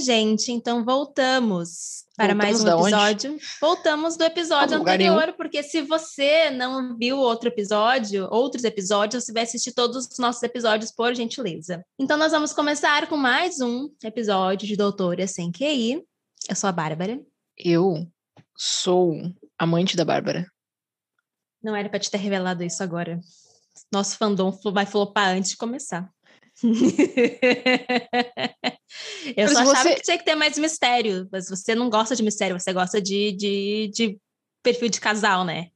gente, então voltamos para voltamos mais um episódio. Voltamos do episódio anterior, porque se você não viu outro episódio, outros episódios, você vai assistir todos os nossos episódios, por gentileza. Então, nós vamos começar com mais um episódio de Doutora Sem QI. Eu sou a Bárbara. Eu sou amante da Bárbara. Não era para te ter revelado isso agora. Nosso fandom vai flopar antes de começar. Eu mas só achava você... que tinha que ter mais mistério, mas você não gosta de mistério, você gosta de, de, de perfil de casal, né?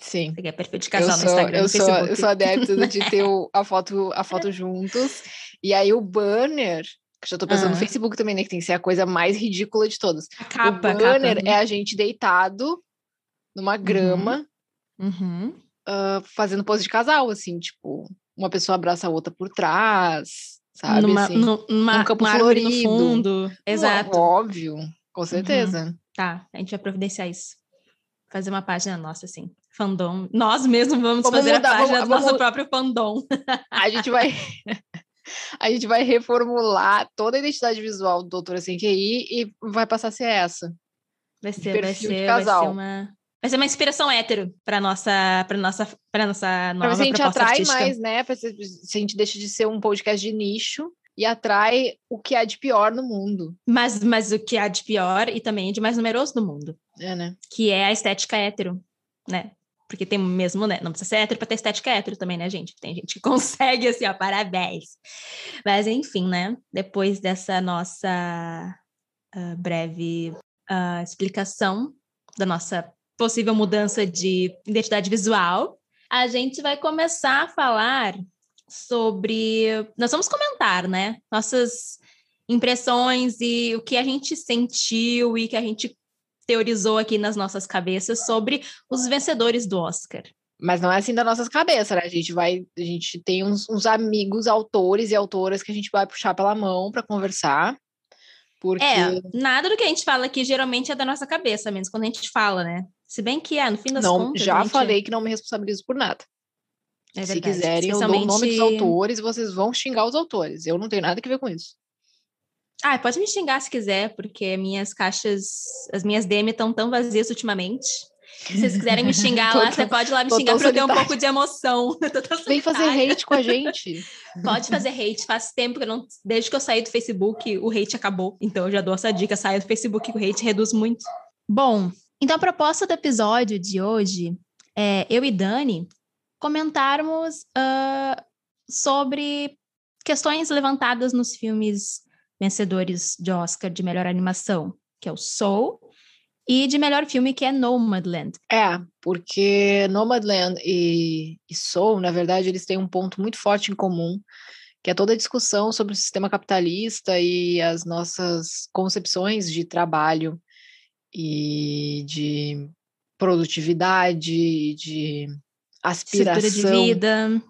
Sim. Você quer perfil de casal eu no Instagram, eu no sou, Eu sou adepto de ter o, a, foto, a foto juntos, e aí o banner, que já tô pensando no Facebook também, né, que tem que ser a coisa mais ridícula de todas. A capa, o banner capa. é a gente deitado numa uhum. grama, uhum. Uh, fazendo pose de casal, assim, tipo, uma pessoa abraça a outra por trás, sabe? Numa, assim, numa, um campo florido. no fundo. Exato. Óbvio, com certeza. Uhum. Tá, a gente vai providenciar isso. Fazer uma página nossa, assim. Fandom. Nós mesmos vamos, vamos fazer mudar, a página vamos, do nosso vamos... próprio fandom. A gente vai... a gente vai reformular toda a identidade visual do Doutora Sem QI e vai passar a ser essa. Vai ser, vai ser, vai ser uma... Vai ser uma inspiração hétero para nossa, para nossa, para nossa nova pra a gente atrai artística. mais, né? Se a gente deixa de ser um podcast de nicho e atrai o que há de pior no mundo. Mas, mas o que há de pior e também de mais numeroso no mundo. É, né? Que é a estética hétero, né? Porque tem mesmo, né? Não precisa ser hétero para ter estética hétero também, né, gente? Tem gente que consegue, assim, ó, parabéns. Mas, enfim, né? Depois dessa nossa uh, breve uh, explicação da nossa possível mudança de identidade visual, a gente vai começar a falar sobre. Nós vamos comentar, né? Nossas impressões e o que a gente sentiu e que a gente teorizou aqui nas nossas cabeças sobre os vencedores do Oscar. Mas não é assim das nossas cabeças, né? A gente vai, a gente tem uns, uns amigos autores e autoras que a gente vai puxar pela mão para conversar. Porque... É, nada do que a gente fala aqui geralmente é da nossa cabeça, menos quando a gente fala, né? Se bem que é, no fim das não, contas. Já gente... falei que não me responsabilizo por nada. É Se quiserem, eu dou o nome dos autores e vocês vão xingar os autores. Eu não tenho nada a ver com isso. Ah, pode me xingar se quiser, porque minhas caixas, as minhas DM estão tão vazias ultimamente. Se vocês quiserem me xingar lá, você pode ir lá me xingar para eu ter um pouco de emoção. Vem fazer hate com a gente. Pode fazer hate. Faz tempo que eu não. Desde que eu saí do Facebook, o hate acabou. Então eu já dou essa dica: saia do Facebook, o hate reduz muito. Bom, então, a proposta do episódio de hoje é eu e Dani comentarmos uh, sobre questões levantadas nos filmes vencedores de Oscar de melhor animação, que é o Soul, e de melhor filme, que é Nomadland. É, porque Nomadland e, e Soul, na verdade, eles têm um ponto muito forte em comum, que é toda a discussão sobre o sistema capitalista e as nossas concepções de trabalho e de produtividade, de aspiração. Estrutura de vida.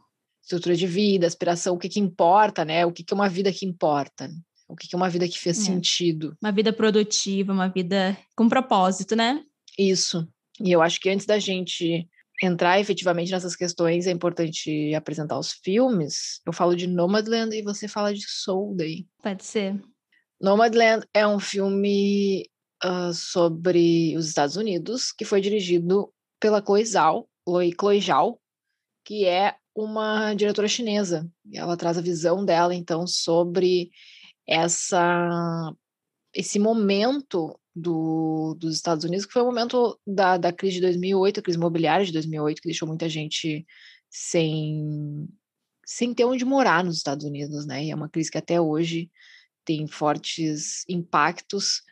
Estrutura de vida, aspiração, o que, que importa, né? O que, que é uma vida que importa. O que, que é uma vida que fez é. sentido. Uma vida produtiva, uma vida com propósito, né? Isso. E eu acho que antes da gente entrar efetivamente nessas questões, é importante apresentar os filmes. Eu falo de Nomadland e você fala de Soul daí. Pode ser. Nomadland é um filme uh, sobre os Estados Unidos, que foi dirigido pela Chloe Zhao, Chloe Zhao, que é uma diretora chinesa. E ela traz a visão dela, então, sobre essa esse momento do, dos Estados Unidos, que foi o momento da, da crise de 2008, a crise imobiliária de 2008, que deixou muita gente sem, sem ter onde morar nos Estados Unidos, né? E é uma crise que até hoje tem fortes impactos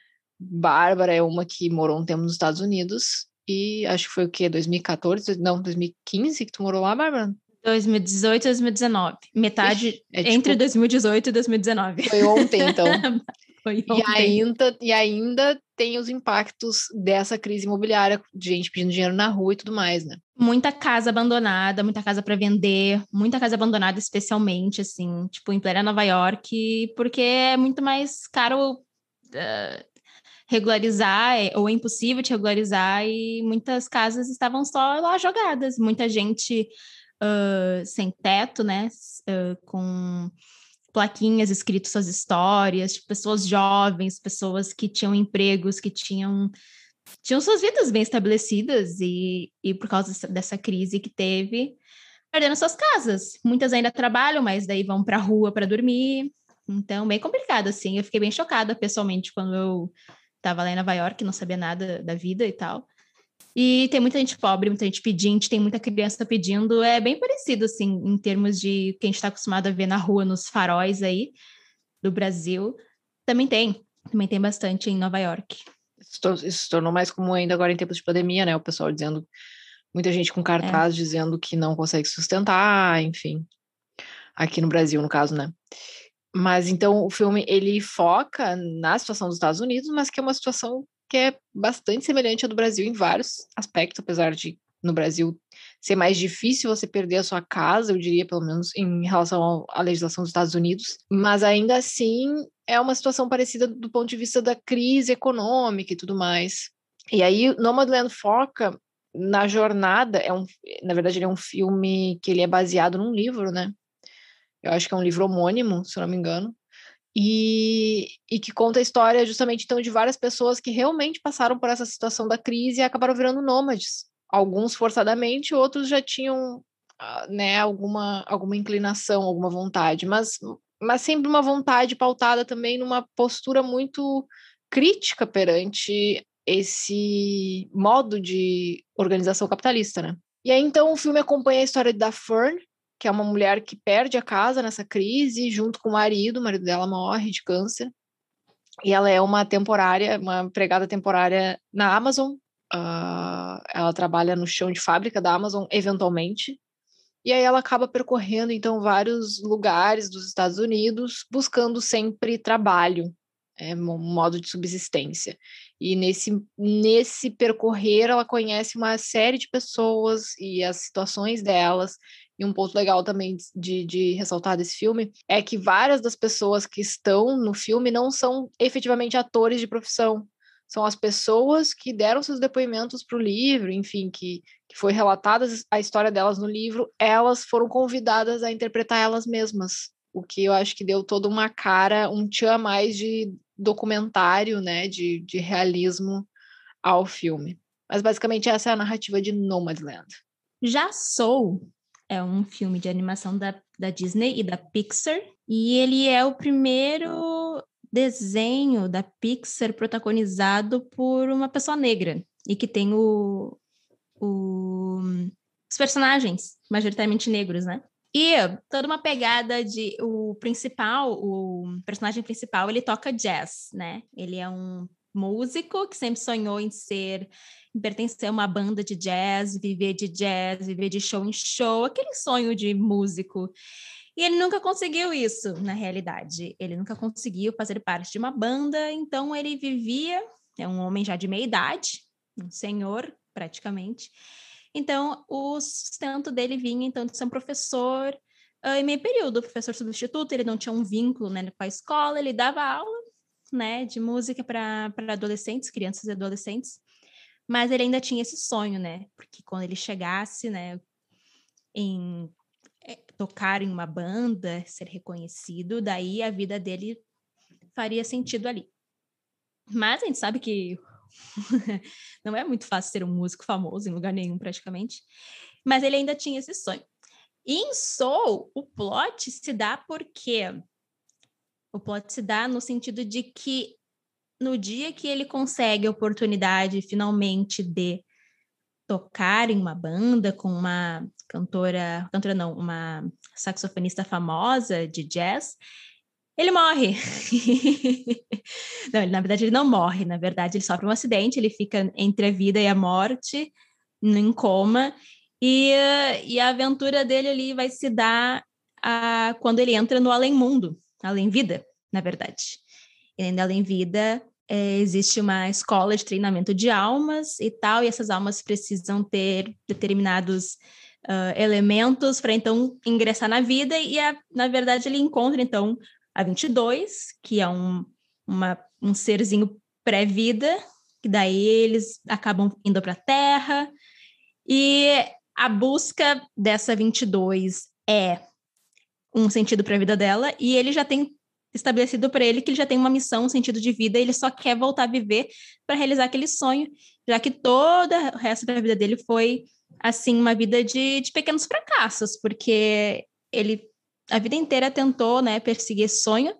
Bárbara é uma que morou um tempo nos Estados Unidos e acho que foi o quê? 2014? Não, 2015 que tu morou lá, Bárbara? 2018 e 2019. Metade é, tipo, entre 2018 e 2019. Foi ontem, então. foi ontem. E ainda, e ainda tem os impactos dessa crise imobiliária, de gente pedindo dinheiro na rua e tudo mais, né? Muita casa abandonada, muita casa para vender, muita casa abandonada especialmente, assim, tipo, em plena Nova York, porque é muito mais caro uh, regularizar, é, ou é impossível de regularizar, e muitas casas estavam só lá jogadas, muita gente uh, sem teto, né, uh, com plaquinhas escritas suas histórias, tipo, pessoas jovens, pessoas que tinham empregos, que tinham tinham suas vidas bem estabelecidas e, e por causa dessa crise que teve, perdendo suas casas. Muitas ainda trabalham, mas daí vão para a rua para dormir. Então, bem complicado, assim. Eu fiquei bem chocada pessoalmente quando eu estava lá em Nova York, não sabia nada da vida e tal. E tem muita gente pobre, muita gente pedinte, tem muita criança pedindo. É bem parecido, assim, em termos de que a gente está acostumado a ver na rua, nos faróis aí do Brasil. Também tem, também tem bastante em Nova York. Isso se tornou mais comum ainda agora em tempos de pandemia, né? O pessoal dizendo, muita gente com cartaz é. dizendo que não consegue sustentar, enfim. Aqui no Brasil, no caso, né? Mas então o filme ele foca na situação dos Estados Unidos, mas que é uma situação que é bastante semelhante à do Brasil em vários aspectos, apesar de no Brasil ser mais difícil você perder a sua casa, eu diria, pelo menos em relação à legislação dos Estados Unidos, mas ainda assim é uma situação parecida do ponto de vista da crise econômica e tudo mais. E aí, Nomadland foca na jornada, é um, na verdade, ele é um filme que ele é baseado num livro, né? Eu acho que é um livro homônimo, se não me engano, e, e que conta a história justamente então de várias pessoas que realmente passaram por essa situação da crise e acabaram virando nômades. Alguns forçadamente, outros já tinham ah, né, alguma, alguma inclinação, alguma vontade, mas, mas sempre uma vontade pautada também numa postura muito crítica perante esse modo de organização capitalista, né? E aí, então, o filme acompanha a história da Fern, que é uma mulher que perde a casa nessa crise, junto com o marido, o marido dela morre de câncer, e ela é uma temporária, uma empregada temporária na Amazon, uh, ela trabalha no chão de fábrica da Amazon, eventualmente, e aí ela acaba percorrendo, então, vários lugares dos Estados Unidos, buscando sempre trabalho, é, um modo de subsistência. E nesse, nesse percorrer, ela conhece uma série de pessoas e as situações delas, e um ponto legal também de, de ressaltar desse filme é que várias das pessoas que estão no filme não são efetivamente atores de profissão. São as pessoas que deram seus depoimentos para o livro, enfim, que, que foi relatada a história delas no livro, elas foram convidadas a interpretar elas mesmas. O que eu acho que deu toda uma cara, um tchan mais de documentário, né, de, de realismo ao filme. Mas basicamente essa é a narrativa de Nomadland. Já Soul é um filme de animação da, da Disney e da Pixar, e ele é o primeiro desenho da Pixar protagonizado por uma pessoa negra, e que tem o, o, os personagens majoritariamente negros, né? E toda uma pegada de o principal, o personagem principal, ele toca jazz, né? Ele é um músico que sempre sonhou em ser, pertencer a uma banda de jazz, viver de jazz, viver de show em show, aquele sonho de músico. E ele nunca conseguiu isso, na realidade. Ele nunca conseguiu fazer parte de uma banda, então ele vivia, é um homem já de meia idade, um senhor, praticamente. Então, o sustento dele vinha, então, de ser um professor uh, em meio período, professor substituto, ele não tinha um vínculo né, com a escola, ele dava aula né, de música para adolescentes, crianças e adolescentes, mas ele ainda tinha esse sonho, né, porque quando ele chegasse, né, em é, tocar em uma banda, ser reconhecido, daí a vida dele faria sentido ali. Mas a gente sabe que não é muito fácil ser um músico famoso em lugar nenhum, praticamente. Mas ele ainda tinha esse sonho. E em Soul, o plot se dá porque o plot se dá no sentido de que no dia que ele consegue a oportunidade finalmente de tocar em uma banda com uma cantora, cantora não, uma saxofonista famosa de jazz, ele morre. não, ele, na verdade ele não morre, na verdade ele sofre um acidente, ele fica entre a vida e a morte, em coma, e, e a aventura dele ali vai se dar a, quando ele entra no além-mundo, além-vida, na verdade. E ainda além-vida, é, existe uma escola de treinamento de almas e tal, e essas almas precisam ter determinados uh, elementos para então ingressar na vida, e a, na verdade ele encontra então a 22, que é um, uma, um serzinho pré-vida, que daí eles acabam indo para a Terra, e a busca dessa 22 é um sentido para a vida dela e ele já tem estabelecido para ele que ele já tem uma missão, um sentido de vida, ele só quer voltar a viver para realizar aquele sonho, já que todo o resto da vida dele foi assim uma vida de, de pequenos fracassos, porque ele a vida inteira tentou, né, perseguir esse sonho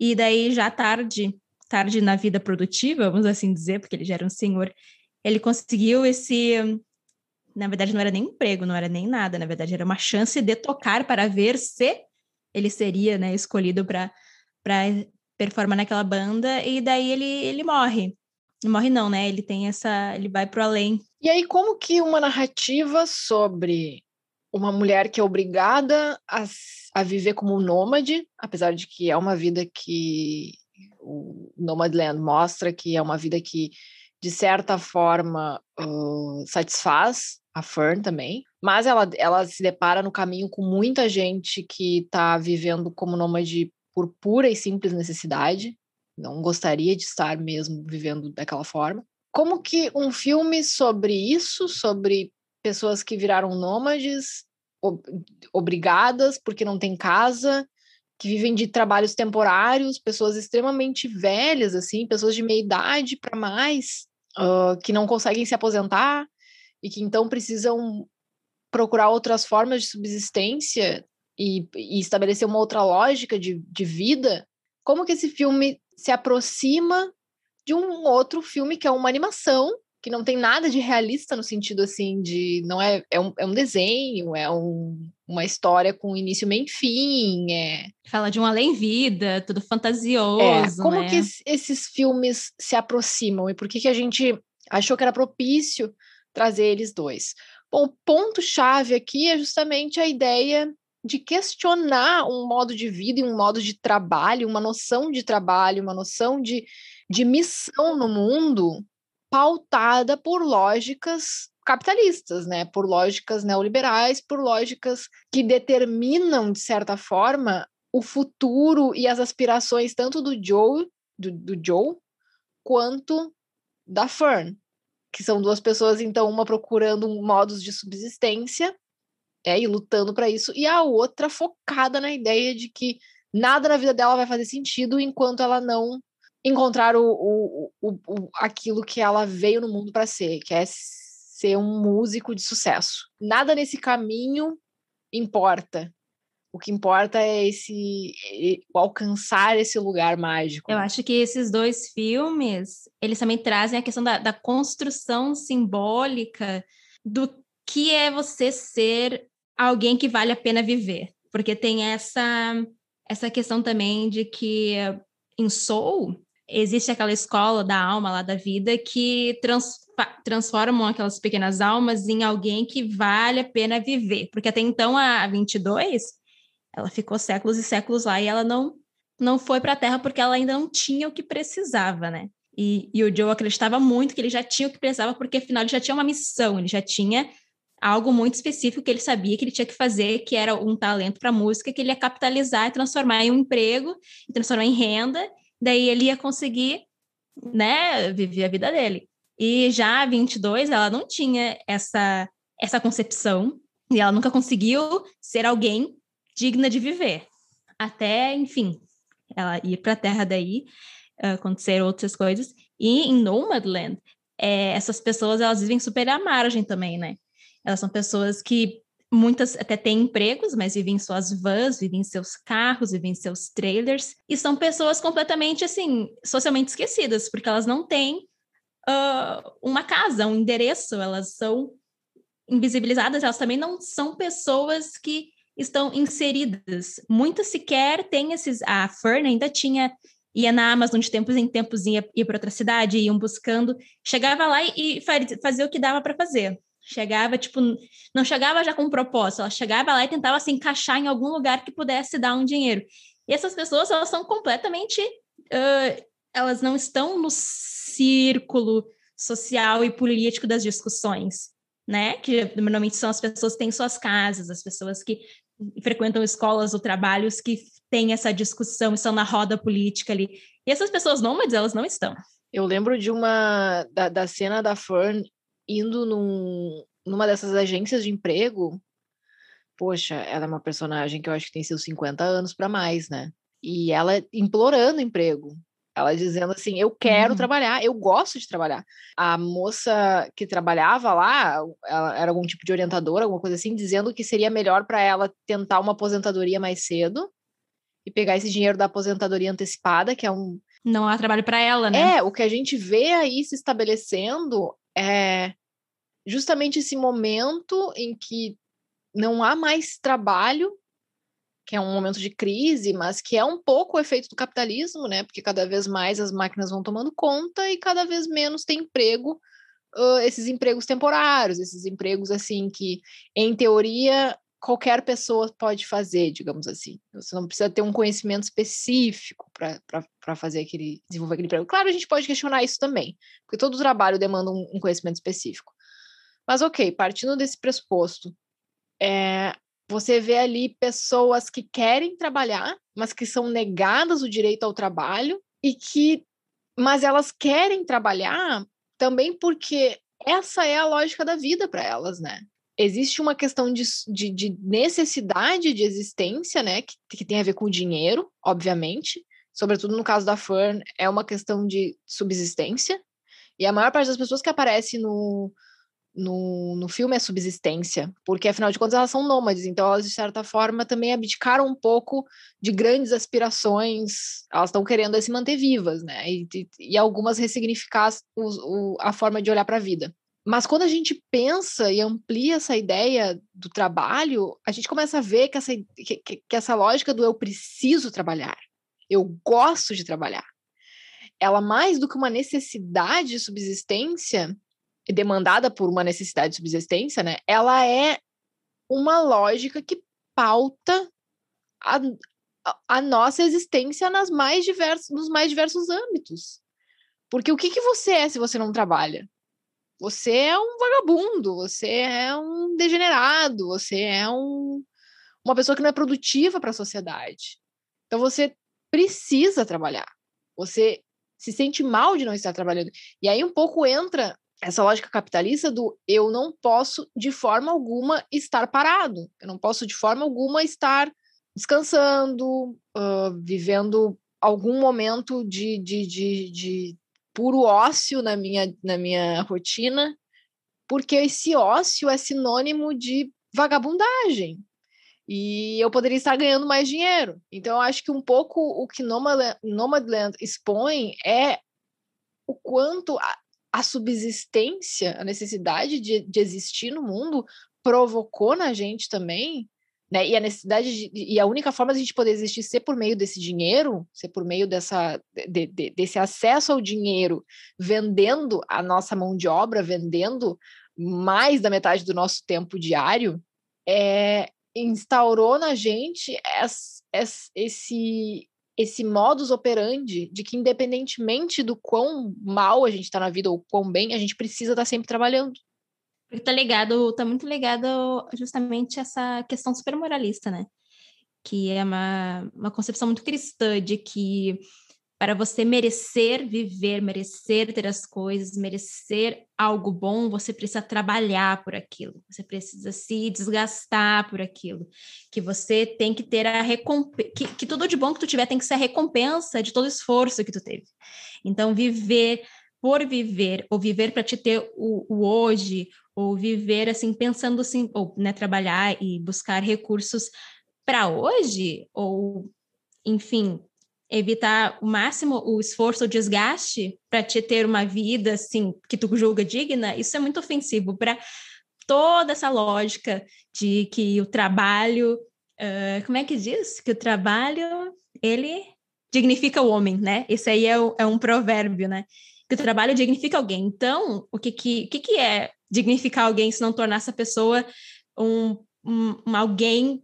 e daí já tarde, tarde na vida produtiva, vamos assim dizer, porque ele já era um senhor, ele conseguiu esse na verdade não era nem emprego, não era nem nada, na verdade era uma chance de tocar para ver se ele seria, né, escolhido para para performar naquela banda e daí ele ele morre. Não morre não, né? Ele tem essa, ele vai para o além. E aí como que uma narrativa sobre uma mulher que é obrigada a, a viver como nômade, apesar de que é uma vida que o Nomadland mostra que é uma vida que de certa forma uh, satisfaz a Fern também, mas ela, ela se depara no caminho com muita gente que está vivendo como nômade por pura e simples necessidade, não gostaria de estar mesmo vivendo daquela forma. Como que um filme sobre isso, sobre pessoas que viraram nômades, ob obrigadas porque não tem casa, que vivem de trabalhos temporários, pessoas extremamente velhas, assim, pessoas de meia idade para mais, uh, que não conseguem se aposentar e que então precisam procurar outras formas de subsistência e, e estabelecer uma outra lógica de, de vida, como que esse filme se aproxima de um outro filme que é uma animação, que não tem nada de realista no sentido assim de não é é um, é um desenho, é um, uma história com início, meio e fim, é fala de um além-vida, tudo fantasioso, é, como né? que esses filmes se aproximam e por que que a gente achou que era propício trazer eles dois? Bom, o ponto chave aqui é justamente a ideia de questionar um modo de vida e um modo de trabalho, uma noção de trabalho, uma noção de, de missão no mundo pautada por lógicas capitalistas, né? Por lógicas neoliberais, por lógicas que determinam, de certa forma, o futuro e as aspirações tanto do Joe, do, do Joe, quanto da Fern, que são duas pessoas, então, uma procurando modos de subsistência é, e lutando para isso, e a outra focada na ideia de que nada na vida dela vai fazer sentido enquanto ela não encontrar o, o, o, o aquilo que ela veio no mundo para ser, que é ser um músico de sucesso. Nada nesse caminho importa. O que importa é esse alcançar esse lugar mágico. Eu acho que esses dois filmes, eles também trazem a questão da, da construção simbólica do que é você ser alguém que vale a pena viver, porque tem essa essa questão também de que em Soul existe aquela escola da alma lá da vida que trans, transformam aquelas pequenas almas em alguém que vale a pena viver, porque até então a 22 ela ficou séculos e séculos lá e ela não não foi para a Terra porque ela ainda não tinha o que precisava, né? E, e o Joe acreditava muito que ele já tinha o que precisava, porque afinal ele já tinha uma missão, ele já tinha algo muito específico que ele sabia que ele tinha que fazer, que era um talento para música, que ele ia capitalizar e transformar em um emprego, transformar em renda, daí ele ia conseguir, né, viver a vida dele. E já a 22, ela não tinha essa essa concepção, e ela nunca conseguiu ser alguém digna de viver. Até, enfim, ela ir para a Terra daí, acontecer outras coisas. E em Nomadland, é, essas pessoas, elas vivem super à margem também, né? Elas são pessoas que muitas até têm empregos, mas vivem em suas vans, vivem em seus carros, vivem em seus trailers, e são pessoas completamente, assim, socialmente esquecidas, porque elas não têm uh, uma casa, um endereço, elas são invisibilizadas, elas também não são pessoas que estão inseridas. Muitas sequer têm esses... A Fern ainda tinha ia na Amazon de tempos em tempos, ia, ia para outra cidade, iam buscando, chegava lá e, e fazia o que dava para fazer. Chegava, tipo, não chegava já com um propósito, ela chegava lá e tentava se encaixar em algum lugar que pudesse dar um dinheiro. E essas pessoas, elas são completamente. Uh, elas não estão no círculo social e político das discussões, né? Que normalmente são as pessoas que têm suas casas, as pessoas que frequentam escolas ou trabalhos que têm essa discussão, estão na roda política ali. E essas pessoas nômades, elas não estão. Eu lembro de uma da, da cena da Fern indo num, numa dessas agências de emprego poxa, ela é uma personagem que eu acho que tem seus 50 anos para mais, né? E ela implorando emprego. Ela dizendo assim: Eu quero uhum. trabalhar, eu gosto de trabalhar. A moça que trabalhava lá, ela era algum tipo de orientadora, alguma coisa assim, dizendo que seria melhor para ela tentar uma aposentadoria mais cedo e pegar esse dinheiro da aposentadoria antecipada, que é um. Não há trabalho para ela, né? É, o que a gente vê aí se estabelecendo é justamente esse momento em que não há mais trabalho, que é um momento de crise, mas que é um pouco o efeito do capitalismo, né? Porque cada vez mais as máquinas vão tomando conta e cada vez menos tem emprego, uh, esses empregos temporários, esses empregos assim que, em teoria, qualquer pessoa pode fazer, digamos assim. Você não precisa ter um conhecimento específico para fazer aquele, desenvolver aquele emprego. Claro, a gente pode questionar isso também, porque todo trabalho demanda um, um conhecimento específico. Mas ok, partindo desse pressuposto, é, você vê ali pessoas que querem trabalhar, mas que são negadas o direito ao trabalho e que, mas elas querem trabalhar também porque essa é a lógica da vida para elas, né? Existe uma questão de, de, de, necessidade de existência, né? Que, que tem a ver com o dinheiro, obviamente. Sobretudo no caso da Fern, é uma questão de subsistência. E a maior parte das pessoas que aparece no, no, no filme é subsistência, porque afinal de contas elas são nômades, então elas de certa forma também abdicaram um pouco de grandes aspirações, elas estão querendo se manter vivas, né? E, e, e algumas ressignificar o, o, a forma de olhar para a vida. Mas quando a gente pensa e amplia essa ideia do trabalho, a gente começa a ver que essa, que, que essa lógica do eu preciso trabalhar, eu gosto de trabalhar, ela mais do que uma necessidade de subsistência, demandada por uma necessidade de subsistência, né? Ela é uma lógica que pauta a, a nossa existência nas mais diversos, nos mais diversos âmbitos. Porque o que, que você é se você não trabalha? Você é um vagabundo, você é um degenerado, você é um, uma pessoa que não é produtiva para a sociedade. Então você precisa trabalhar. Você se sente mal de não estar trabalhando. E aí um pouco entra essa lógica capitalista do eu não posso de forma alguma estar parado, eu não posso de forma alguma estar descansando, uh, vivendo algum momento de, de, de, de, puro ócio na minha, na minha rotina, porque esse ócio é sinônimo de vagabundagem. E eu poderia estar ganhando mais dinheiro. Então, eu acho que um pouco o que Nomadland, Nomadland expõe é o quanto a subsistência, a necessidade de, de existir no mundo provocou na gente também, né? E a necessidade de, e a única forma de a gente poder existir ser por meio desse dinheiro, ser por meio dessa de, de, desse acesso ao dinheiro, vendendo a nossa mão de obra, vendendo mais da metade do nosso tempo diário, é, instaurou na gente esse, esse modus operandi de que, independentemente do quão mal a gente está na vida ou quão bem, a gente precisa estar tá sempre trabalhando. Porque tá ligado, tá muito ligado justamente essa questão super moralista, né? Que é uma, uma concepção muito cristã de que para você merecer viver, merecer ter as coisas, merecer algo bom, você precisa trabalhar por aquilo, você precisa se desgastar por aquilo, que você tem que ter a recompensa, que, que tudo de bom que tu tiver tem que ser a recompensa de todo o esforço que tu teve. Então, viver por viver, ou viver para te ter o, o, hoje, ou viver assim, pensando assim, ou né, trabalhar e buscar recursos para hoje, ou enfim, evitar o máximo o esforço, o desgaste para te ter uma vida assim que tu julga digna, isso é muito ofensivo para toda essa lógica de que o trabalho, uh, como é que diz? Que o trabalho ele dignifica o homem, né? Isso aí é, o, é um provérbio, né? Que o trabalho dignifica alguém. Então, o que que, que, que é dignificar alguém se não tornar essa pessoa um, um, um alguém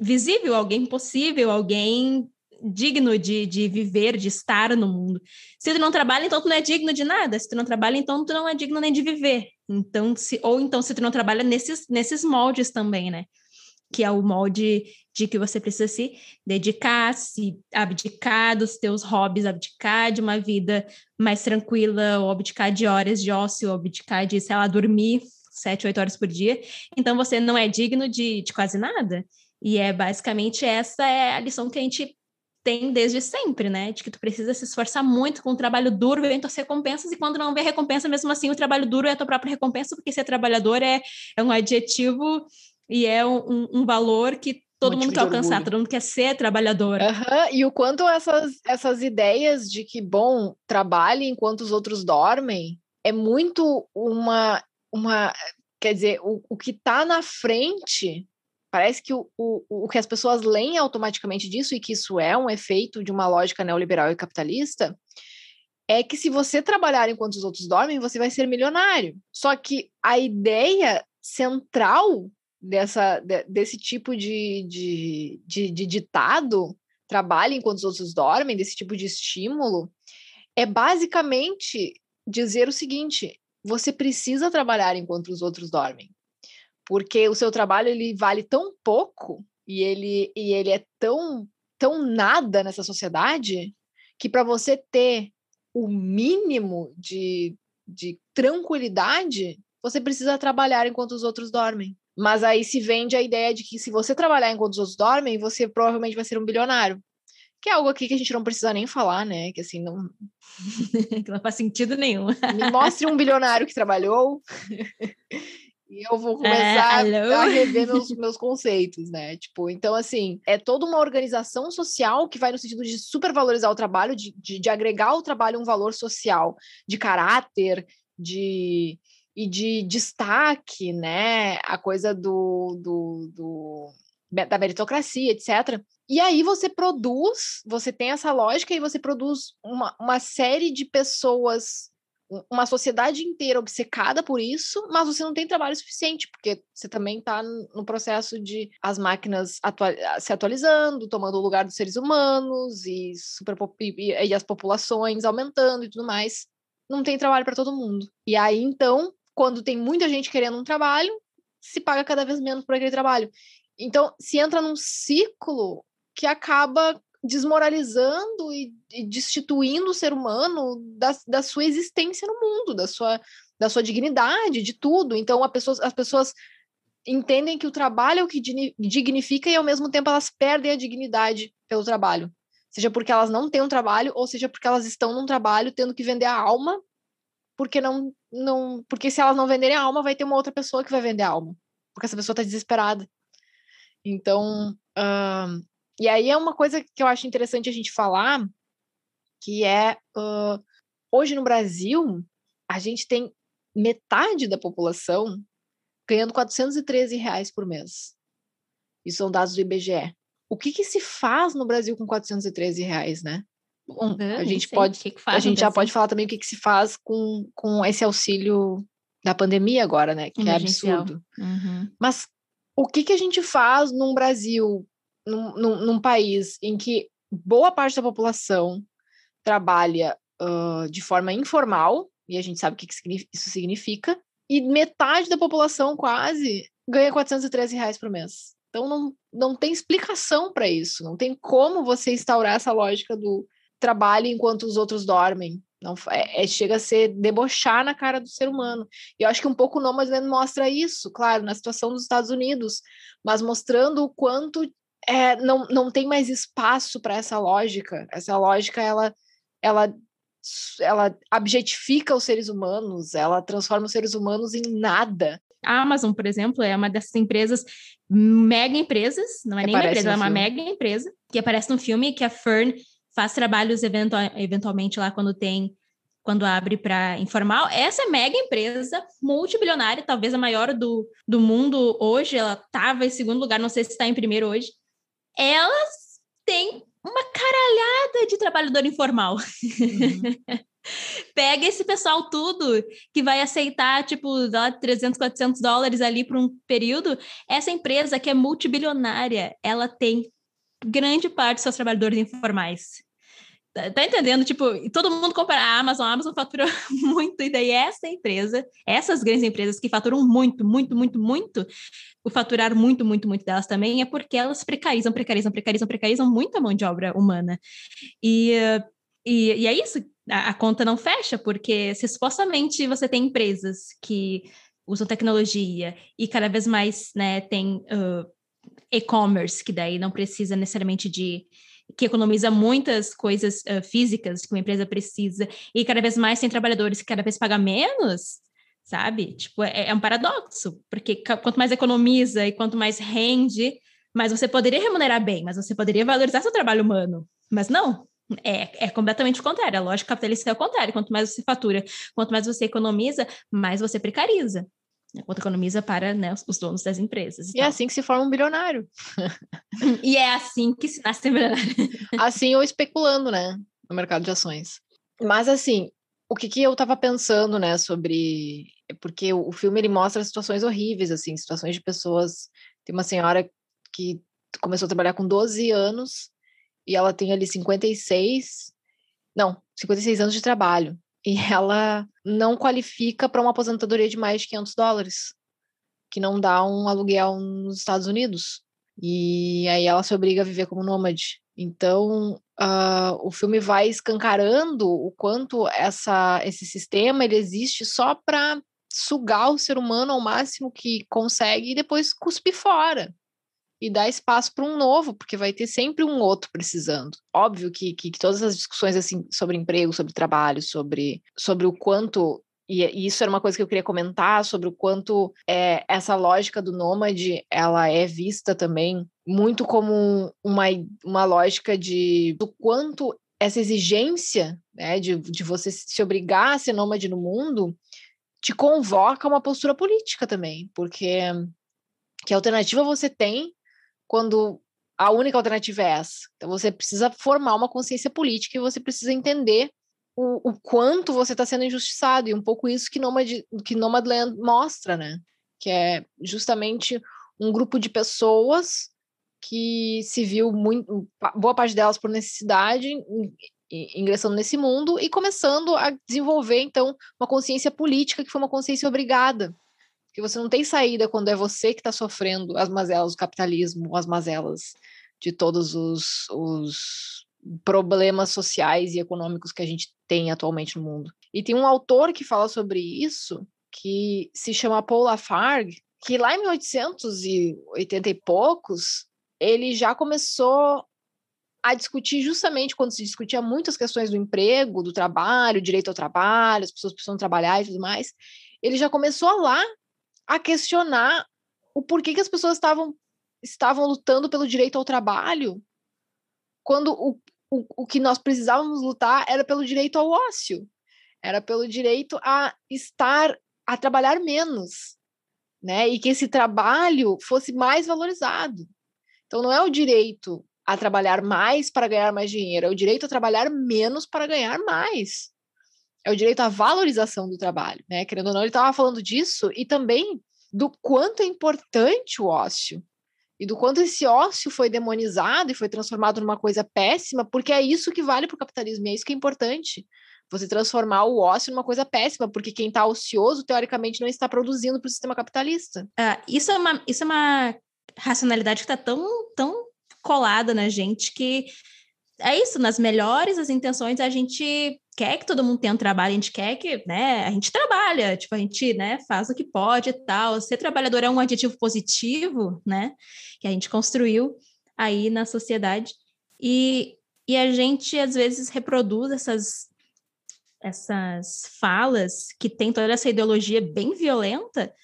visível, alguém possível, alguém digno de, de viver, de estar no mundo. Se tu não trabalha, então tu não é digno de nada. Se tu não trabalha, então tu não é digno nem de viver. Então, se, ou então se tu não trabalha nesses, nesses moldes também, né? Que é o molde de que você precisa se dedicar, se abdicar dos teus hobbies, abdicar de uma vida mais tranquila, ou abdicar de horas de ócio, ou abdicar de, sei lá, dormir sete, oito horas por dia, então você não é digno de, de quase nada. E é basicamente essa é a lição que a gente tem desde sempre, né? De que tu precisa se esforçar muito com o trabalho duro, vem tuas recompensas, e quando não vê recompensa, mesmo assim, o trabalho duro é a tua própria recompensa, porque ser trabalhador é, é um adjetivo e é um, um valor que todo mundo quer alcançar, todo mundo quer ser trabalhador. Uhum. E o quanto essas, essas ideias de que, bom, trabalhe enquanto os outros dormem, é muito uma. uma quer dizer, o, o que está na frente Parece que o, o, o que as pessoas leem automaticamente disso, e que isso é um efeito de uma lógica neoliberal e capitalista, é que se você trabalhar enquanto os outros dormem, você vai ser milionário. Só que a ideia central dessa, de, desse tipo de, de, de, de ditado, trabalhe enquanto os outros dormem, desse tipo de estímulo, é basicamente dizer o seguinte: você precisa trabalhar enquanto os outros dormem porque o seu trabalho ele vale tão pouco e ele, e ele é tão, tão nada nessa sociedade que para você ter o mínimo de, de tranquilidade, você precisa trabalhar enquanto os outros dormem. Mas aí se vende a ideia de que se você trabalhar enquanto os outros dormem, você provavelmente vai ser um bilionário. Que é algo aqui que a gente não precisa nem falar, né? Que assim, não. que não faz sentido nenhum. Me mostre um bilionário que trabalhou e eu vou é, começar é, a rever meus, meus conceitos, né? Tipo, então, assim, é toda uma organização social que vai no sentido de supervalorizar o trabalho, de, de, de agregar ao trabalho um valor social, de caráter, de e de destaque, né? A coisa do, do, do, da meritocracia, etc. E aí você produz, você tem essa lógica e você produz uma, uma série de pessoas uma sociedade inteira obcecada por isso, mas você não tem trabalho suficiente, porque você também está no processo de as máquinas se atualizando, tomando o lugar dos seres humanos e, super e, e as populações aumentando e tudo mais. Não tem trabalho para todo mundo. E aí, então, quando tem muita gente querendo um trabalho, se paga cada vez menos por aquele trabalho. Então, se entra num ciclo que acaba desmoralizando e, e destituindo o ser humano da, da sua existência no mundo, da sua, da sua dignidade, de tudo. Então, pessoa, as pessoas entendem que o trabalho é o que dignifica e, ao mesmo tempo, elas perdem a dignidade pelo trabalho. Seja porque elas não têm um trabalho, ou seja porque elas estão num trabalho tendo que vender a alma, porque não, não, porque se elas não venderem a alma, vai ter uma outra pessoa que vai vender a alma, porque essa pessoa está desesperada. Então, uh, e aí é uma coisa que eu acho interessante a gente falar, que é uh, hoje no Brasil a gente tem metade da população ganhando 413 reais por mês. Isso são dados do IBGE. O que, que se faz no Brasil com 413 reais, né? Bom, a gente pode, que que a gente já pode falar também o que, que se faz com, com esse auxílio da pandemia agora, né? Que é absurdo. Uhum. Mas o que, que a gente faz num Brasil num, num, num país em que boa parte da população trabalha uh, de forma informal, e a gente sabe o que isso significa, e metade da população quase ganha 413 reais por mês. Então não, não tem explicação para isso, não tem como você instaurar essa lógica do trabalho enquanto os outros dormem. Não, é, é, chega a ser debochar na cara do ser humano. E eu acho que um pouco o Nomadland mostra isso, claro, na situação dos Estados Unidos, mas mostrando o quanto é, não, não tem mais espaço para essa lógica. Essa lógica, ela, ela, ela objetifica os seres humanos, ela transforma os seres humanos em nada. A Amazon, por exemplo, é uma dessas empresas, mega empresas, não é nem uma empresa, é uma filme. mega empresa, que aparece no filme, que a Fern faz trabalhos eventual, eventualmente lá quando tem quando abre para informal. Essa mega empresa, multibilionária, talvez a maior do, do mundo hoje. Ela estava em segundo lugar, não sei se está em primeiro hoje elas têm uma caralhada de trabalhador informal. Uhum. Pega esse pessoal tudo que vai aceitar, tipo, 300, 400 dólares ali por um período. Essa empresa que é multibilionária, ela tem grande parte dos seus trabalhadores informais. Tá, tá entendendo? Tipo, todo mundo compara a Amazon, a Amazon fatura muito, e daí essa empresa, essas grandes empresas que faturam muito, muito, muito, muito, o faturar muito, muito, muito delas também é porque elas precarizam, precarizam, precarizam, precarizam muita mão de obra humana. E, e, e é isso, a, a conta não fecha, porque se supostamente você tem empresas que usam tecnologia e cada vez mais, né, tem uh, e-commerce, que daí não precisa necessariamente de que economiza muitas coisas uh, físicas que uma empresa precisa, e cada vez mais tem trabalhadores que cada vez pagam menos, sabe? Tipo, é, é um paradoxo, porque quanto mais economiza e quanto mais rende, mais você poderia remunerar bem, mas você poderia valorizar seu trabalho humano. Mas não, é, é completamente o contrário. A lógica capitalista é o contrário. Quanto mais você fatura, quanto mais você economiza, mais você precariza. Quanto economiza para né, os donos das empresas. E, e é assim que se forma um bilionário. e é assim que se nasce um bilionário. assim ou especulando, né? No mercado de ações. Mas assim, o que, que eu estava pensando, né, sobre. Porque o, o filme ele mostra situações horríveis, assim, situações de pessoas. Tem uma senhora que começou a trabalhar com 12 anos e ela tem ali 56, não, 56 anos de trabalho. E ela não qualifica para uma aposentadoria de mais de 500 dólares, que não dá um aluguel nos Estados Unidos. E aí ela se obriga a viver como nômade. Então, uh, o filme vai escancarando o quanto essa, esse sistema ele existe só para sugar o ser humano ao máximo que consegue e depois cuspir fora e dar espaço para um novo, porque vai ter sempre um outro precisando. Óbvio que, que, que, todas as discussões assim sobre emprego, sobre trabalho, sobre, sobre o quanto e, isso era uma coisa que eu queria comentar sobre o quanto é, essa lógica do nômade ela é vista também muito como uma, uma lógica de do quanto essa exigência né, de, de você se obrigar a ser nômade no mundo te convoca uma postura política também, porque que alternativa você tem quando a única alternativa é essa. Então você precisa formar uma consciência política e você precisa entender o, o quanto você está sendo injustiçado, e um pouco isso que, Nomad, que Nomadland mostra, né? Que é justamente um grupo de pessoas que se viu muito, boa parte delas por necessidade, ingressando nesse mundo e começando a desenvolver, então, uma consciência política que foi uma consciência obrigada que você não tem saída quando é você que está sofrendo as mazelas do capitalismo, as mazelas de todos os, os problemas sociais e econômicos que a gente tem atualmente no mundo. E tem um autor que fala sobre isso, que se chama Paul Lafargue, que lá em 1880 e poucos, ele já começou a discutir justamente quando se discutia muitas questões do emprego, do trabalho, direito ao trabalho, as pessoas precisam trabalhar e tudo mais. Ele já começou lá a questionar o porquê que as pessoas estavam, estavam lutando pelo direito ao trabalho, quando o, o, o que nós precisávamos lutar era pelo direito ao ócio, era pelo direito a estar, a trabalhar menos, né? E que esse trabalho fosse mais valorizado. Então, não é o direito a trabalhar mais para ganhar mais dinheiro, é o direito a trabalhar menos para ganhar mais é o direito à valorização do trabalho, né? Querendo ou não, ele estava falando disso e também do quanto é importante o ócio e do quanto esse ócio foi demonizado e foi transformado numa coisa péssima, porque é isso que vale para o capitalismo, e é isso que é importante. Você transformar o ócio numa coisa péssima, porque quem está ocioso, teoricamente, não está produzindo para o sistema capitalista. Uh, isso, é uma, isso é uma racionalidade que está tão, tão colada na gente que é isso, nas melhores das intenções, a gente quer que todo mundo tenha um trabalho, a gente quer que, né, a gente trabalha, tipo, a gente, né, faz o que pode e tal. Ser trabalhador é um adjetivo positivo, né, que a gente construiu aí na sociedade. E, e a gente, às vezes, reproduz essas, essas falas que tem toda essa ideologia bem violenta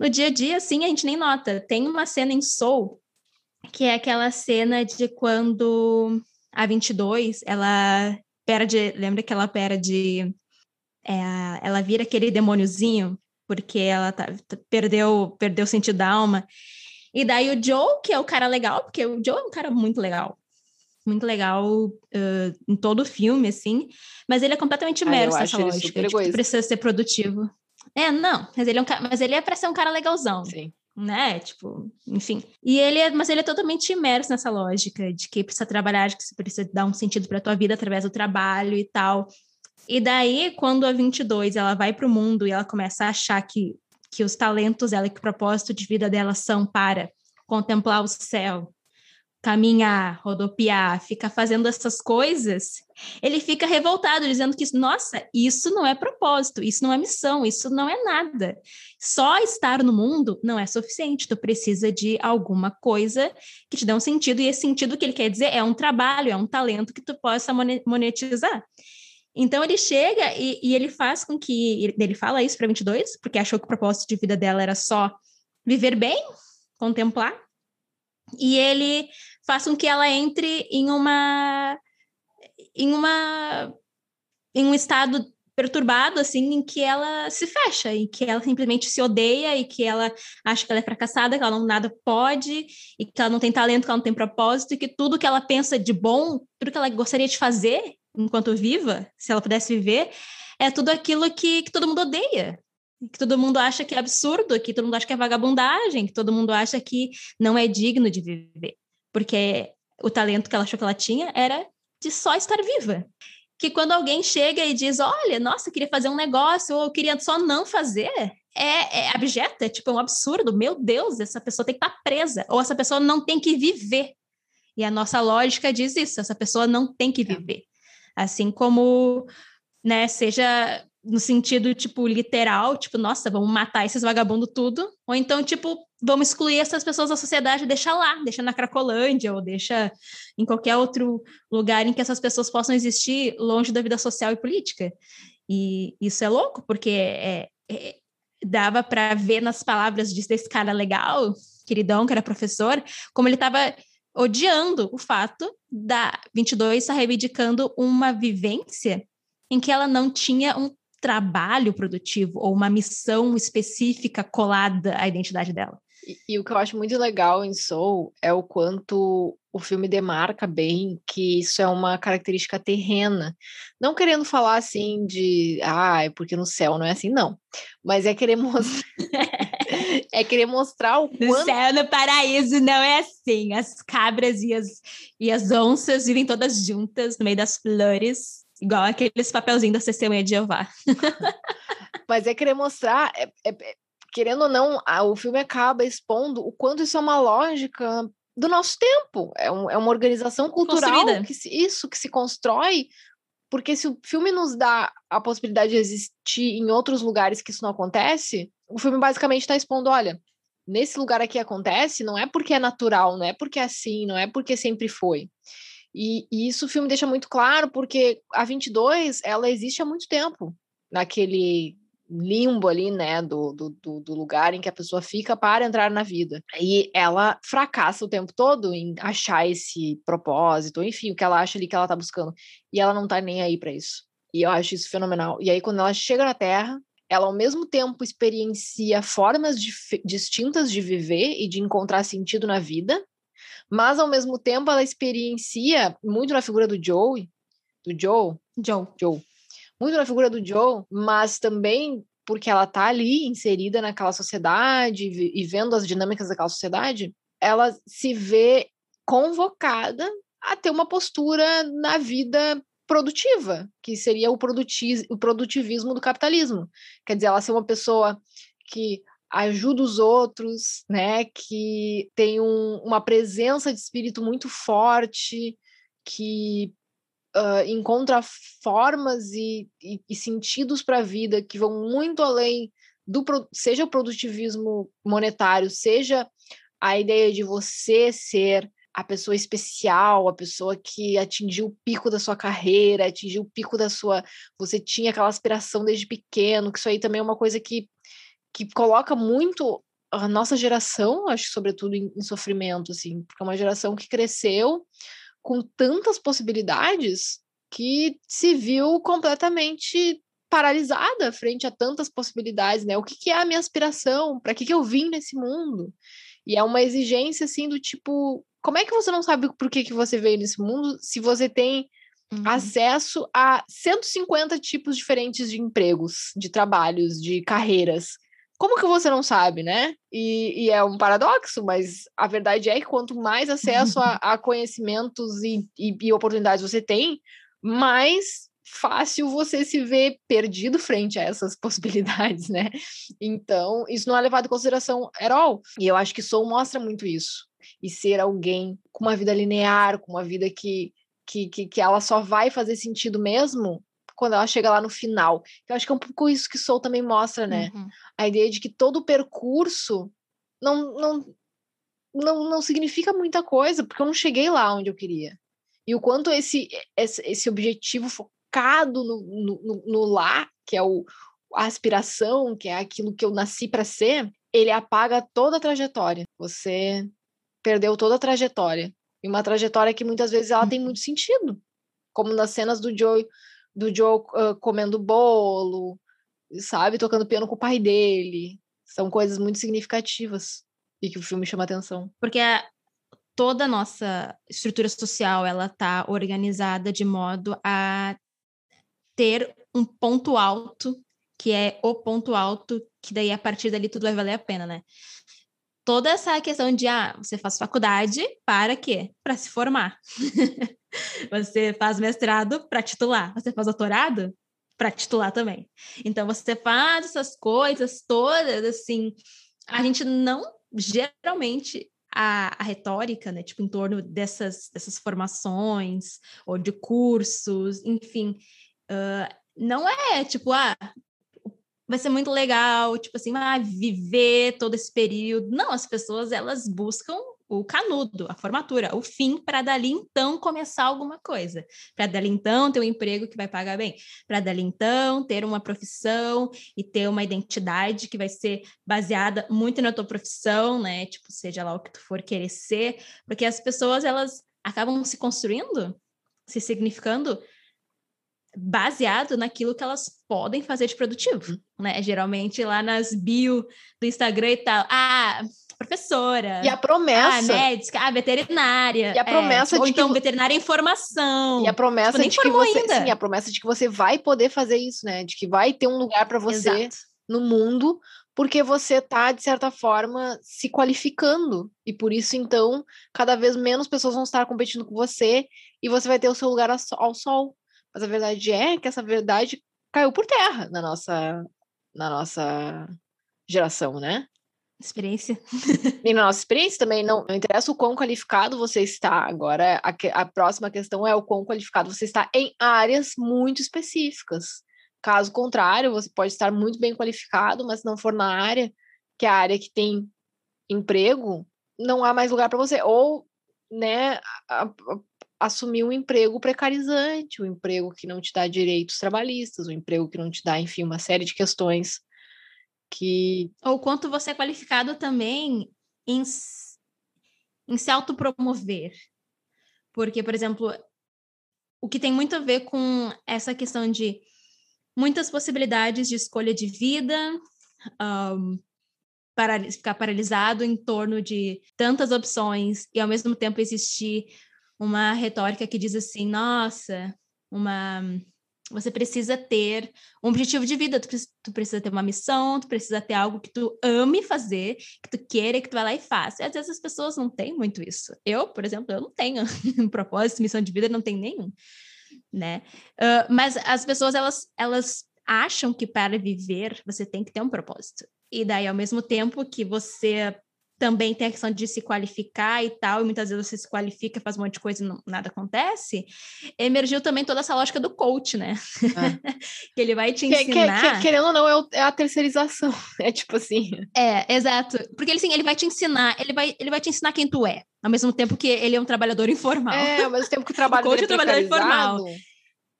no dia a dia, assim, a gente nem nota. Tem uma cena em Soul, que é aquela cena de quando a 22, ela perde, lembra que ela perde, é, ela vira aquele demôniozinho, porque ela tá, perdeu, perdeu o sentido da alma. E daí o Joe, que é o cara legal, porque o Joe é um cara muito legal, muito legal uh, em todo o filme, assim, mas ele é completamente imerso nessa lógica, de que precisa ser produtivo. É, não, mas ele é, um, mas ele é para ser um cara legalzão. Sim né? Tipo, enfim. E ele é, mas ele é totalmente imerso nessa lógica de que precisa trabalhar, de que você precisa dar um sentido para a tua vida através do trabalho e tal. E daí, quando a 22 ela vai para o mundo e ela começa a achar que, que os talentos dela, que o propósito de vida dela são para contemplar o céu, caminhar, rodopiar, ficar fazendo essas coisas, ele fica revoltado, dizendo que, nossa, isso não é propósito, isso não é missão, isso não é nada. Só estar no mundo não é suficiente, tu precisa de alguma coisa que te dê um sentido, e esse sentido que ele quer dizer é um trabalho, é um talento que tu possa monetizar. Então ele chega e, e ele faz com que, ele fala isso para 22, porque achou que o propósito de vida dela era só viver bem, contemplar, e ele faz com que ela entre em uma em uma em um estado perturbado assim em que ela se fecha e que ela simplesmente se odeia e que ela acha que ela é fracassada, que ela não nada pode e que ela não tem talento, que ela não tem propósito e que tudo que ela pensa de bom, tudo que ela gostaria de fazer enquanto viva, se ela pudesse viver, é tudo aquilo que, que todo mundo odeia que todo mundo acha que é absurdo, que todo mundo acha que é vagabundagem, que todo mundo acha que não é digno de viver, porque o talento que ela achou que ela tinha era de só estar viva. Que quando alguém chega e diz, olha, nossa, eu queria fazer um negócio, ou eu queria só não fazer, é, é abjeta, é tipo um absurdo. Meu Deus, essa pessoa tem que estar presa, ou essa pessoa não tem que viver. E a nossa lógica diz isso, essa pessoa não tem que é. viver. Assim como, né, seja no sentido, tipo, literal, tipo, nossa, vamos matar esses vagabundos tudo, ou então, tipo, vamos excluir essas pessoas da sociedade, deixa lá, deixa na Cracolândia, ou deixa em qualquer outro lugar em que essas pessoas possam existir longe da vida social e política. E isso é louco, porque é, é, dava para ver nas palavras desse cara legal, queridão, que era professor, como ele estava odiando o fato da 22 estar reivindicando uma vivência em que ela não tinha um trabalho produtivo ou uma missão específica colada à identidade dela. E, e, o que eu acho muito legal em Soul é o quanto o filme demarca bem que isso é uma característica terrena. Não querendo falar assim de, ah, é porque no céu não é assim, não. Mas é querer mostrar. é querer mostrar o quanto. No céu, no paraíso, não é assim. As cabras e as, e as onças vivem todas juntas no meio das flores. Igual aqueles papelzinhos da testemunha de Jeová. Mas é querer mostrar, é, é, é, querendo ou não, a, o filme acaba expondo o quanto isso é uma lógica do nosso tempo. É, um, é uma organização cultural que se, isso que se constrói. Porque se o filme nos dá a possibilidade de existir em outros lugares que isso não acontece, o filme basicamente está expondo, olha, nesse lugar aqui acontece, não é porque é natural, não é porque é assim, não é porque sempre foi. E, e, isso o filme deixa muito claro, porque a 22, ela existe há muito tempo, naquele limbo ali, né, do, do, do, lugar em que a pessoa fica para entrar na vida. E ela fracassa o tempo todo em achar esse propósito, enfim, o que ela acha ali que ela tá buscando. E ela não tá nem aí para isso. E eu acho isso fenomenal. E aí, quando ela chega na Terra, ela ao mesmo tempo experiencia formas distintas de viver e de encontrar sentido na vida, mas ao mesmo tempo ela experiencia muito na figura do Joe, do Joe, Joe, Joe, muito na figura do Joe, mas também porque ela tá ali inserida naquela sociedade e vendo as dinâmicas daquela sociedade, ela se vê convocada a ter uma postura na vida produtiva, que seria o, o produtivismo do capitalismo. Quer dizer, ela ser uma pessoa que ajuda os outros, né? Que tem um, uma presença de espírito muito forte, que uh, encontra formas e, e, e sentidos para a vida que vão muito além do seja o produtivismo monetário, seja a ideia de você ser a pessoa especial, a pessoa que atingiu o pico da sua carreira, atingiu o pico da sua. Você tinha aquela aspiração desde pequeno, que isso aí também é uma coisa que que coloca muito a nossa geração, acho sobretudo em, em sofrimento, assim, porque é uma geração que cresceu com tantas possibilidades que se viu completamente paralisada frente a tantas possibilidades, né? O que, que é a minha aspiração? Para que, que eu vim nesse mundo? E é uma exigência assim do tipo, como é que você não sabe por que, que você veio nesse mundo se você tem uhum. acesso a 150 tipos diferentes de empregos, de trabalhos, de carreiras? Como que você não sabe, né? E, e, é um paradoxo, mas a verdade é que quanto mais acesso a, a conhecimentos e, e, e, oportunidades você tem, mais fácil você se vê perdido frente a essas possibilidades, né? Então, isso não é levado em consideração at all. E eu acho que Soul mostra muito isso. e ser alguém com uma vida linear, com uma vida que, que, que, que ela só vai fazer sentido mesmo quando ela chega lá no final. Eu acho que é um pouco isso que Soul também mostra, né? Uhum. A ideia de que todo o percurso não, não, não, não significa muita coisa, porque eu não cheguei lá onde eu queria. E o quanto esse, esse, esse objetivo focado no, no, no, lá, que é o, a aspiração, que é aquilo que eu nasci para ser, ele apaga toda a trajetória. Você perdeu toda a trajetória. E uma trajetória que muitas vezes ela tem muito sentido. Como nas cenas do Joe, do Joe uh, comendo bolo, sabe? Tocando piano com o pai dele. São coisas muito significativas e que o filme chama atenção. Porque a, toda a nossa estrutura social, ela tá organizada de modo a ter um ponto alto que é o ponto alto, que daí a partir dali tudo vai valer a pena, né? Toda essa questão de, ah, você faz faculdade para quê? Para se formar. você faz mestrado para titular. Você faz doutorado para titular também. Então, você faz essas coisas todas, assim, a gente não, geralmente, a, a, retórica, né, tipo, em torno dessas, dessas formações, ou de cursos, enfim, uh, não é, tipo, ah, vai ser muito legal, tipo assim, ah, viver todo esse período. Não, as pessoas elas buscam o canudo, a formatura, o fim, para dali então começar alguma coisa, para dali então ter um emprego que vai pagar bem, para dali então ter uma profissão e ter uma identidade que vai ser baseada muito na tua profissão, né? Tipo, seja lá o que tu for querer ser, porque as pessoas elas acabam se construindo, se significando baseado naquilo que elas podem fazer de produtivo, uhum. né? Geralmente lá nas bio do Instagram e tal, ah, professora. E a promessa. Ah, médica, ah, veterinária. E a promessa é, de então que... veterinária em formação. E a promessa tipo, de que você, ainda. sim, a promessa de que você vai poder fazer isso, né? De que vai ter um lugar para você Exato. no mundo, porque você tá de certa forma se qualificando. E por isso então, cada vez menos pessoas vão estar competindo com você e você vai ter o seu lugar ao sol. Mas a verdade é que essa verdade caiu por terra na nossa, na nossa geração, né? Experiência. e na nossa experiência também, não, não interessa o quão qualificado você está. Agora, a, a próxima questão é o quão qualificado você está em áreas muito específicas. Caso contrário, você pode estar muito bem qualificado, mas se não for na área, que é a área que tem emprego, não há mais lugar para você. Ou, né, a, assumir um emprego precarizante, um emprego que não te dá direitos trabalhistas, um emprego que não te dá, enfim, uma série de questões que. Ou quanto você é qualificado também em, em se autopromover. Porque, por exemplo, o que tem muito a ver com essa questão de muitas possibilidades de escolha de vida, um, para ficar paralisado em torno de tantas opções e ao mesmo tempo existir uma retórica que diz assim: nossa, uma você precisa ter um objetivo de vida, tu, tu, precisa ter uma missão, tu precisa ter algo que tu ame fazer, que tu queira, que tu vai lá e faça. E às vezes as pessoas não têm muito isso. Eu, por exemplo, eu não tenho um propósito, missão de vida, não tenho nenhum, né? Uh, mas as pessoas, elas, elas acham que para viver você tem que ter um propósito. E daí, ao mesmo tempo que você também tem a questão de se qualificar e tal, e muitas vezes você se qualifica, faz um monte de coisa e não, nada acontece, emergiu também toda essa lógica do coach, né? É. que ele vai te ensinar... Que, que, querendo ou não, é, é, a terceirização, é tipo assim... É, exato, porque ele, assim, ele vai te ensinar, ele vai, ele vai te ensinar quem tu é, ao mesmo tempo que ele é um trabalhador informal. É, ao mesmo tempo que o trabalho o coach é, é um trabalhador informal.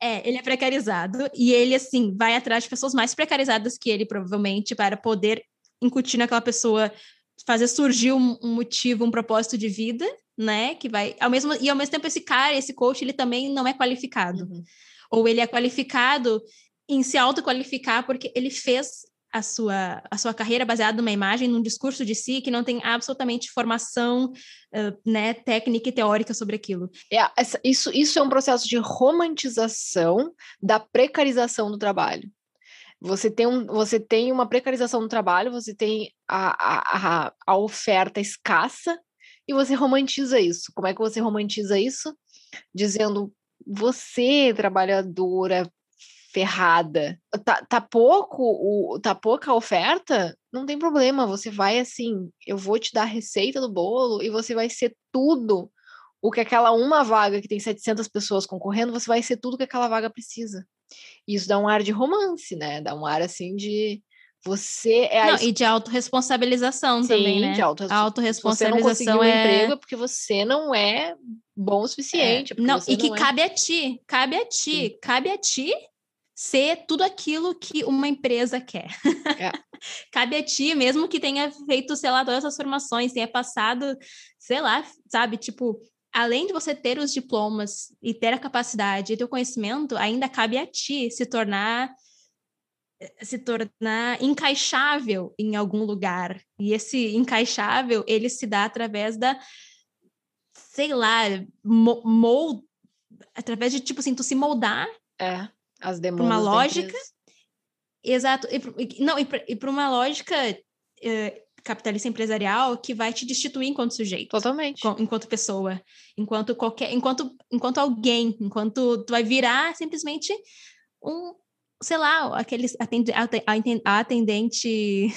É, ele é precarizado e ele, assim, vai atrás de pessoas mais precarizadas que ele, provavelmente, para poder incutir naquela pessoa fazer surgir um, um, motivo, um propósito de vida, né? Que vai ao mesmo e ao mesmo tempo esse cara, esse coach, ele também não é qualificado. Uhum. Ou ele é qualificado em se autoqualificar porque ele fez a sua, a sua carreira baseada numa imagem, num discurso de si que não tem absolutamente formação uh, né, técnica e teórica sobre aquilo. É, essa, isso, isso é um processo de romantização da precarização do trabalho. Você tem, um, você tem uma precarização no trabalho, você tem a, a, a oferta escassa e você romantiza isso. Como é que você romantiza isso? Dizendo, você, trabalhadora, ferrada. Tá, tá pouco, o, tá pouca oferta, não tem problema. Você vai assim, eu vou te dar a receita do bolo e você vai ser tudo o que aquela uma vaga que tem 700 pessoas concorrendo, você vai ser tudo que aquela vaga precisa. E isso dá um ar de romance, né? Dá um ar assim de você é a... Não, e de autorresponsabilização Sim, também, né? de autorresponsabilização. Você não conseguiu é... um emprego é porque você não é bom o suficiente. É. Não, e que não é... cabe a ti, cabe a ti, Sim. cabe a ti ser tudo aquilo que uma empresa quer. É. cabe a ti, mesmo que tenha feito, sei lá, todas as formações, tenha passado, sei lá, sabe, tipo, além de você ter os diplomas e ter a capacidade e ter o conhecimento, ainda cabe a ti se tornar se tornar encaixável em algum lugar. E esse encaixável, ele se dá através da, sei lá, mold, através de, tipo assim, tu se moldar. É, as demandas uma lógica. Exato. E, não, e para uma lógica uh, capitalista empresarial que vai te destituir enquanto sujeito. Totalmente. enquanto pessoa. Enquanto qualquer... Enquanto, enquanto alguém. Enquanto tu vai virar simplesmente um sei lá, aqueles a atendente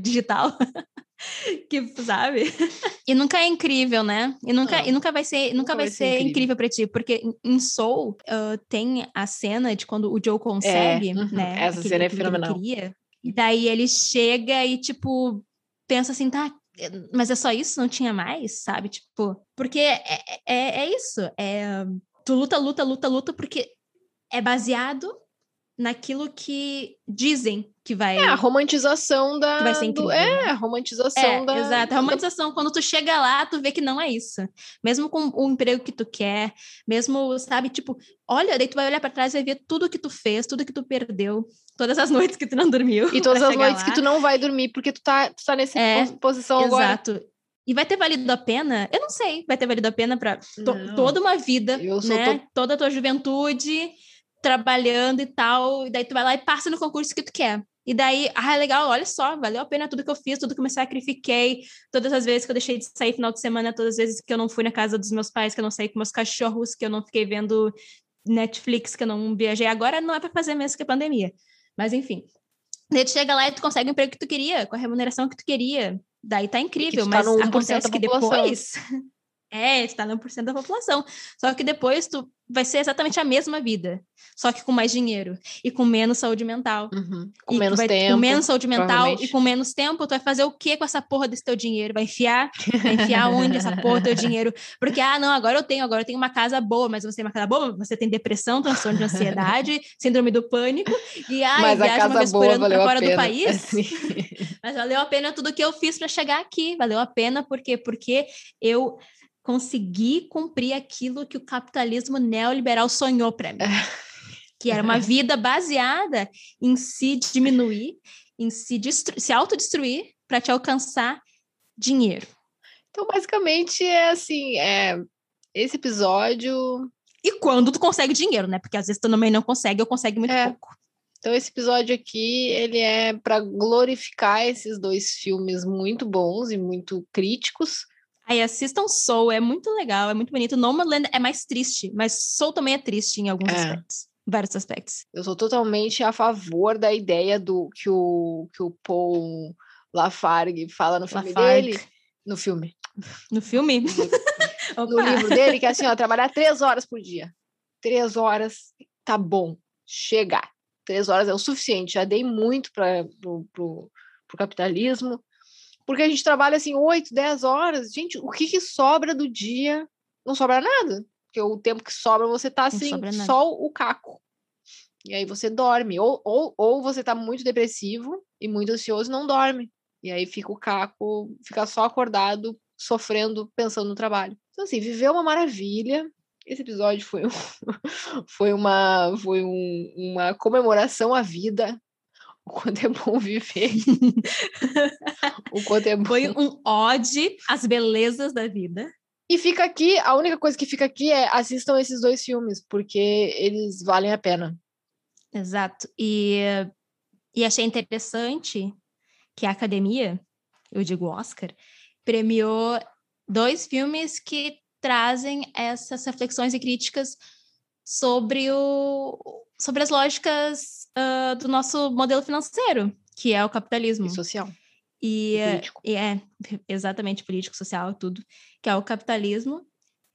digital que sabe? E nunca é incrível, né? E nunca, e nunca vai ser, nunca, vai, vai, ser, incrível, incrível para ti, porque em Soul uh, tem a cena de quando o Joe consegue, é, né? Essa aquele, cena é fenomenal. Queria, e daí ele chega e tipo pensa assim, tá, mas é só isso, não tinha mais, sabe? Tipo, porque é, é, é isso, é tu luta, luta, luta, luta porque é baseado naquilo que dizem que vai. É, a romantização da. Que vai ser incrível. Do... É, né? a romantização é, da. Exato. A romantização, quando tu chega lá, tu vê que não é isso. Mesmo com o emprego que tu quer, mesmo, sabe, tipo, olha, daí tu vai olhar para trás e vai ver tudo que tu fez, tudo que tu perdeu, todas as noites que tu não dormiu. E todas as noites lá. que tu não vai dormir, porque tu tá, tu tá nessa é, posição exato. agora. Exato. E vai ter valido a pena? Eu não sei. Vai ter valido a pena para to toda uma vida, né? To... Toda a tua juventude trabalhando e tal, e daí tu vai lá e passa no concurso que tu quer. E daí, ah, é legal, olha só, valeu a pena tudo que eu fiz, tudo que eu me sacrifiquei, todas as vezes que eu deixei de sair final de semana, todas as vezes que eu não fui na casa dos meus pais, que eu não saí com meus cachorros, que eu não fiquei vendo Netflix, que eu não viajei. Agora não é para fazer mesmo que a pandemia. Mas enfim. Daí tu chega lá e tu consegue o emprego que tu queria, com a remuneração que tu queria. Daí tá incrível, tá mas acontece que depois É, está no porcento da população. Só que depois tu vai ser exatamente a mesma vida, só que com mais dinheiro e com menos saúde mental. Uhum. Com e menos vai, tempo. Com menos saúde mental e com menos tempo, tu vai fazer o que com essa porra desse teu dinheiro? Vai enfiar? Vai enfiar onde essa porra teu dinheiro? Porque, ah, não, agora eu tenho, agora eu tenho uma casa boa, mas você tem uma casa boa, você tem depressão, transtorno de ansiedade, síndrome do pânico, e ah, mas viaja uma vez por ano pra fora do país. Assim. mas valeu a pena tudo que eu fiz para chegar aqui. Valeu a pena, por quê? Porque eu conseguir cumprir aquilo que o capitalismo neoliberal sonhou para mim. que era uma vida baseada em se diminuir, em se, se autodestruir para te alcançar dinheiro. Então, basicamente, é assim, é, esse episódio... E quando tu consegue dinheiro, né? Porque às vezes tu também não consegue, eu consegue muito é. pouco. Então, esse episódio aqui, ele é para glorificar esses dois filmes muito bons e muito críticos, Aí assistam Soul, é muito legal, é muito bonito. Nomadland é mais triste, mas Soul também é triste em alguns é. aspectos. Vários aspectos. Eu sou totalmente a favor da ideia do que o, que o Paul Lafargue fala no filme Lafargue. dele. No filme. No filme? No, no livro dele, que é assim, ó, trabalhar três horas por dia. Três horas, tá bom. Chegar. Três horas é o suficiente. Já dei muito para pro capitalismo porque a gente trabalha assim 8, 10 horas. Gente, o que, que sobra do dia? Não sobra nada. Porque o tempo que sobra você tá assim, só o caco. E aí você dorme. Ou, ou, ou você tá muito depressivo e muito ansioso e não dorme. E aí fica o caco, fica só acordado, sofrendo, pensando no trabalho. Então, assim, viver é uma maravilha. Esse episódio foi, um, foi, uma, foi um, uma comemoração à vida, o quanto é bom viver. o quanto é bom. Foi um ode às belezas da vida. E fica aqui, a única coisa que fica aqui é assistam esses dois filmes, porque eles valem a pena. Exato. E, e achei interessante que a academia, eu digo Oscar, premiou dois filmes que trazem essas reflexões e críticas sobre o, sobre as lógicas uh, do nosso modelo financeiro, que é o capitalismo. E social. E, e, e é exatamente político, social, tudo, que é o capitalismo.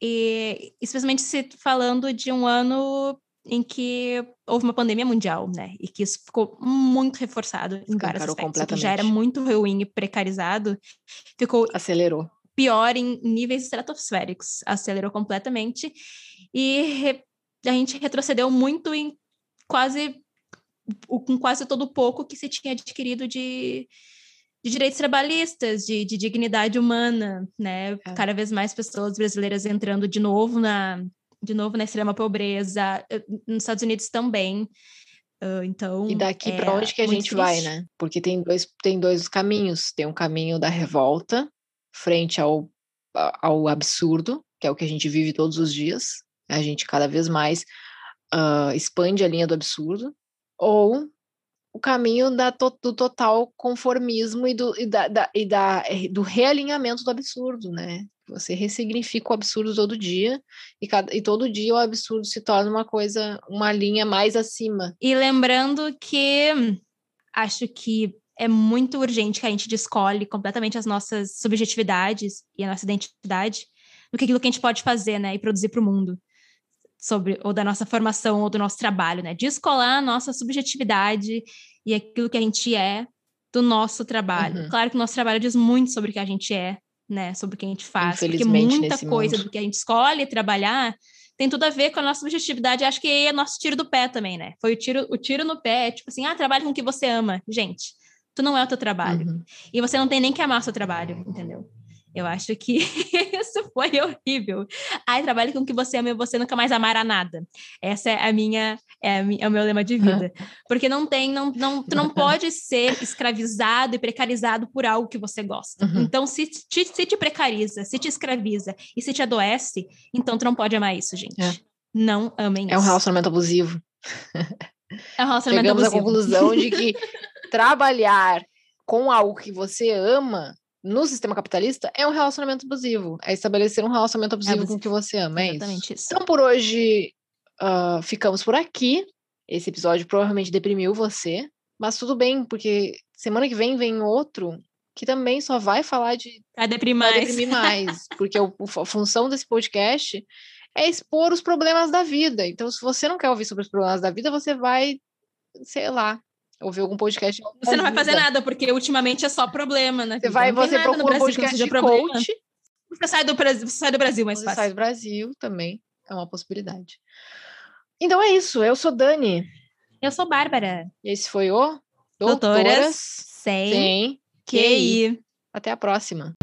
E especialmente se falando de um ano em que houve uma pandemia mundial, né? E que isso ficou muito reforçado em vários aspectos. Que já era muito ruim e precarizado, ficou acelerou pior em níveis estratosféricos, acelerou completamente e a gente retrocedeu muito em quase com quase todo o pouco que se tinha adquirido de, de direitos trabalhistas, de, de dignidade humana, né? É. Cada vez mais pessoas brasileiras entrando de novo na de novo na extrema pobreza, eh, nos Estados Unidos também. Uh, então, e daqui é para onde que a gente triste. vai, né? Porque tem dois, tem dois caminhos. Tem um caminho da revolta frente ao, ao absurdo, que é o que a gente vive todos os dias. A gente cada vez mais uh, expande a linha do absurdo, ou o caminho da, do total conformismo e, do, e, da, da, e da, eh, do realinhamento do absurdo, né? Você ressignifica o absurdo todo dia e, cada, e todo dia o absurdo se torna uma coisa, uma linha mais acima. E lembrando que acho que é muito urgente que a gente descole completamente as nossas subjetividades e a nossa identidade do que aquilo que a gente pode fazer, né, e produzir para o mundo sobre ou da nossa formação ou do nosso trabalho, né? Descolar a nossa subjetividade e aquilo que a gente é do nosso trabalho. Uhum. Claro que o nosso trabalho diz muito sobre o que a gente é, né? Sobre o que a gente faz. Porque muita coisa mundo. do que a gente escolhe trabalhar tem tudo a ver com a nossa subjetividade. Acho que é nosso tiro do pé também, né? Foi o tiro, o tiro no pé, tipo assim, ah, trabalhe com o que você ama. Gente, tu não é o teu trabalho. Uhum. E você não tem nem que amar o seu trabalho, entendeu? Eu acho que isso foi horrível. Ai, trabalhe com o que você ama e você nunca mais amará nada. Essa é a minha, é, a minha, é o meu lema de vida. Porque não tem, não, não, tu não pode ser escravizado e precarizado por algo que você gosta. Uhum. Então, se te, se te precariza, se te escraviza e se te adoece, então tu não pode amar isso, gente. É. Não amem isso. É um relacionamento abusivo. É um relacionamento Chegamos abusivo. à conclusão de que trabalhar com algo que você ama no sistema capitalista é um relacionamento abusivo. É estabelecer um relacionamento abusivo, é abusivo. com o que você ama. É Exatamente isso. isso. Então, por hoje, uh, ficamos por aqui. Esse episódio provavelmente deprimiu você, mas tudo bem, porque semana que vem vem outro que também só vai falar de. Vai deprimir mais. deprimir mais porque o, a função desse podcast é expor os problemas da vida. Então, se você não quer ouvir sobre os problemas da vida, você vai, sei lá, ouvir algum podcast. Você não vai fazer nada, porque ultimamente é só problema, né? Você vai, você procura um podcast de coach. Você sai do, Brasil, você sai do Brasil mais você fácil. sai do Brasil também, é uma possibilidade. Então é isso, eu sou Dani. Eu sou Bárbara. E esse foi o Doutoras, Doutoras Sem, sem QI. QI. Até a próxima.